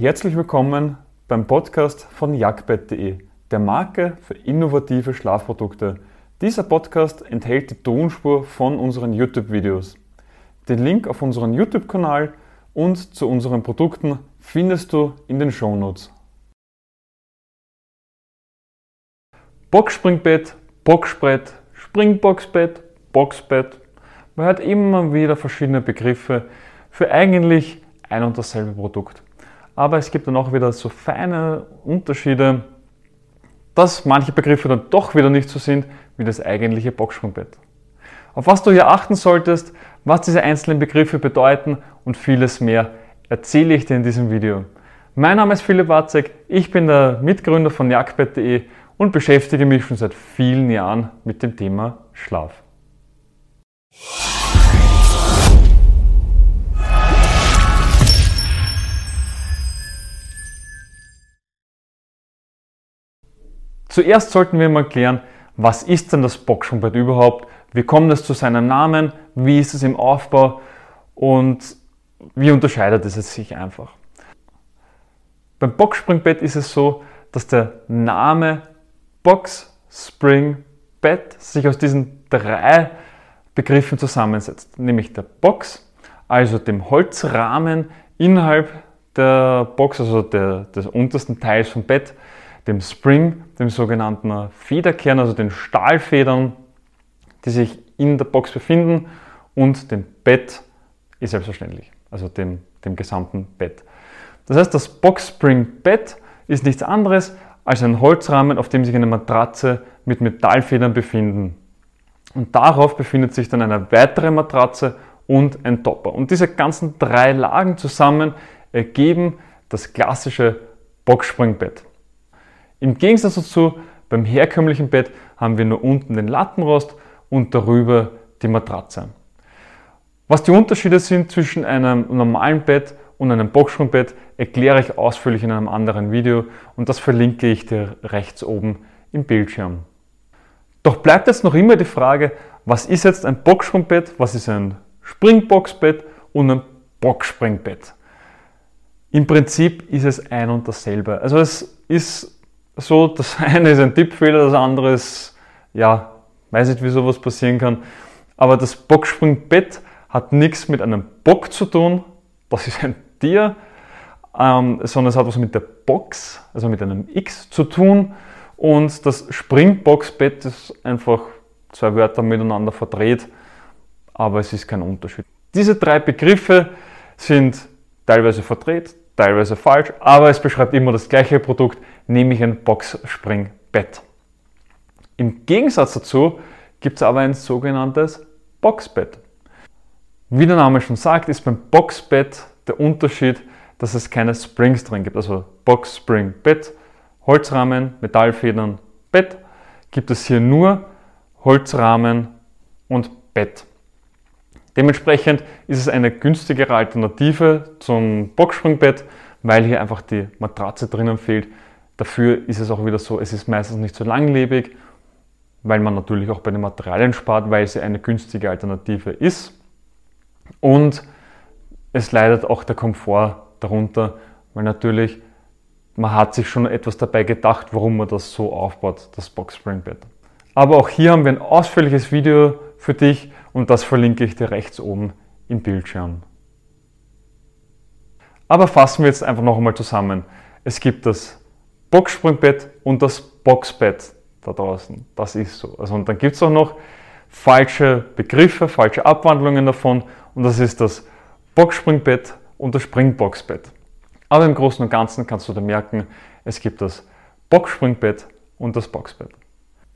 Herzlich willkommen beim Podcast von jagdbett.de, der Marke für innovative Schlafprodukte. Dieser Podcast enthält die Tonspur von unseren YouTube-Videos. Den Link auf unseren YouTube-Kanal und zu unseren Produkten findest du in den Shownotes. Boxspringbett, Boxsprett, Springboxbett, Boxbett. Man hört immer wieder verschiedene Begriffe für eigentlich ein und dasselbe Produkt. Aber es gibt dann auch wieder so feine Unterschiede, dass manche Begriffe dann doch wieder nicht so sind wie das eigentliche Boxsprungbett. Auf was du hier achten solltest, was diese einzelnen Begriffe bedeuten und vieles mehr, erzähle ich dir in diesem Video. Mein Name ist Philipp Watzek, ich bin der Mitgründer von jagdbett.de und beschäftige mich schon seit vielen Jahren mit dem Thema Schlaf. Zuerst sollten wir mal klären, was ist denn das Boxsprungbett überhaupt? Wie kommt es zu seinem Namen? Wie ist es im Aufbau? Und wie unterscheidet es sich einfach? Beim Boxspringbett ist es so, dass der Name Box Spring Bett sich aus diesen drei Begriffen zusammensetzt, nämlich der Box, also dem Holzrahmen innerhalb der Box, also der, des untersten Teils vom Bett, dem Spring, dem sogenannten Federkern, also den Stahlfedern, die sich in der Box befinden und dem Bett ist selbstverständlich, also dem, dem gesamten Bett. Das heißt, das Box Spring Bett ist nichts anderes als ein Holzrahmen, auf dem sich eine Matratze mit Metallfedern befinden. Und darauf befindet sich dann eine weitere Matratze und ein Topper. Und diese ganzen drei Lagen zusammen ergeben das klassische Boxspringbett. Im Gegensatz dazu, beim herkömmlichen Bett haben wir nur unten den Lattenrost und darüber die Matratze. Was die Unterschiede sind zwischen einem normalen Bett und einem Boxspringbett erkläre ich ausführlich in einem anderen Video und das verlinke ich dir rechts oben im Bildschirm. Doch bleibt jetzt noch immer die Frage, was ist jetzt ein Boxspringbett, was ist ein Springboxbett und ein Boxspringbett? Im Prinzip ist es ein und dasselbe. Also es ist so, das eine ist ein Tippfehler, das andere ist, ja, weiß nicht, wie sowas passieren kann. Aber das Boxspringbett hat nichts mit einem Bock zu tun, das ist ein Tier, ähm, sondern es hat was mit der Box, also mit einem X zu tun. Und das Springboxbett ist einfach zwei Wörter miteinander verdreht, aber es ist kein Unterschied. Diese drei Begriffe sind teilweise verdreht, teilweise falsch, aber es beschreibt immer das gleiche Produkt, nämlich ein Boxspringbett. Im Gegensatz dazu gibt es aber ein sogenanntes Boxbett. Wie der Name schon sagt, ist beim Boxbett der Unterschied, dass es keine Springs drin gibt. Also Box Spring Bett, Holzrahmen, Metallfedern, Bett. Gibt es hier nur Holzrahmen und Bett. Dementsprechend ist es eine günstigere Alternative zum Boxspringbett, weil hier einfach die Matratze drinnen fehlt. Dafür ist es auch wieder so, es ist meistens nicht so langlebig, weil man natürlich auch bei den Materialien spart, weil sie eine günstige Alternative ist. Und es leidet auch der Komfort darunter, weil natürlich man hat sich schon etwas dabei gedacht, warum man das so aufbaut, das Box Spring Bed. Aber auch hier haben wir ein ausführliches Video für dich und das verlinke ich dir rechts oben im Bildschirm. Aber fassen wir jetzt einfach noch einmal zusammen. Es gibt das Boxspringbett und das Boxbett da draußen. Das ist so. Also und dann gibt es auch noch falsche Begriffe, falsche Abwandlungen davon und das ist das Boxspringbett und das Springboxbett. Aber im Großen und Ganzen kannst du dir merken, es gibt das Boxspringbett und das Boxbett.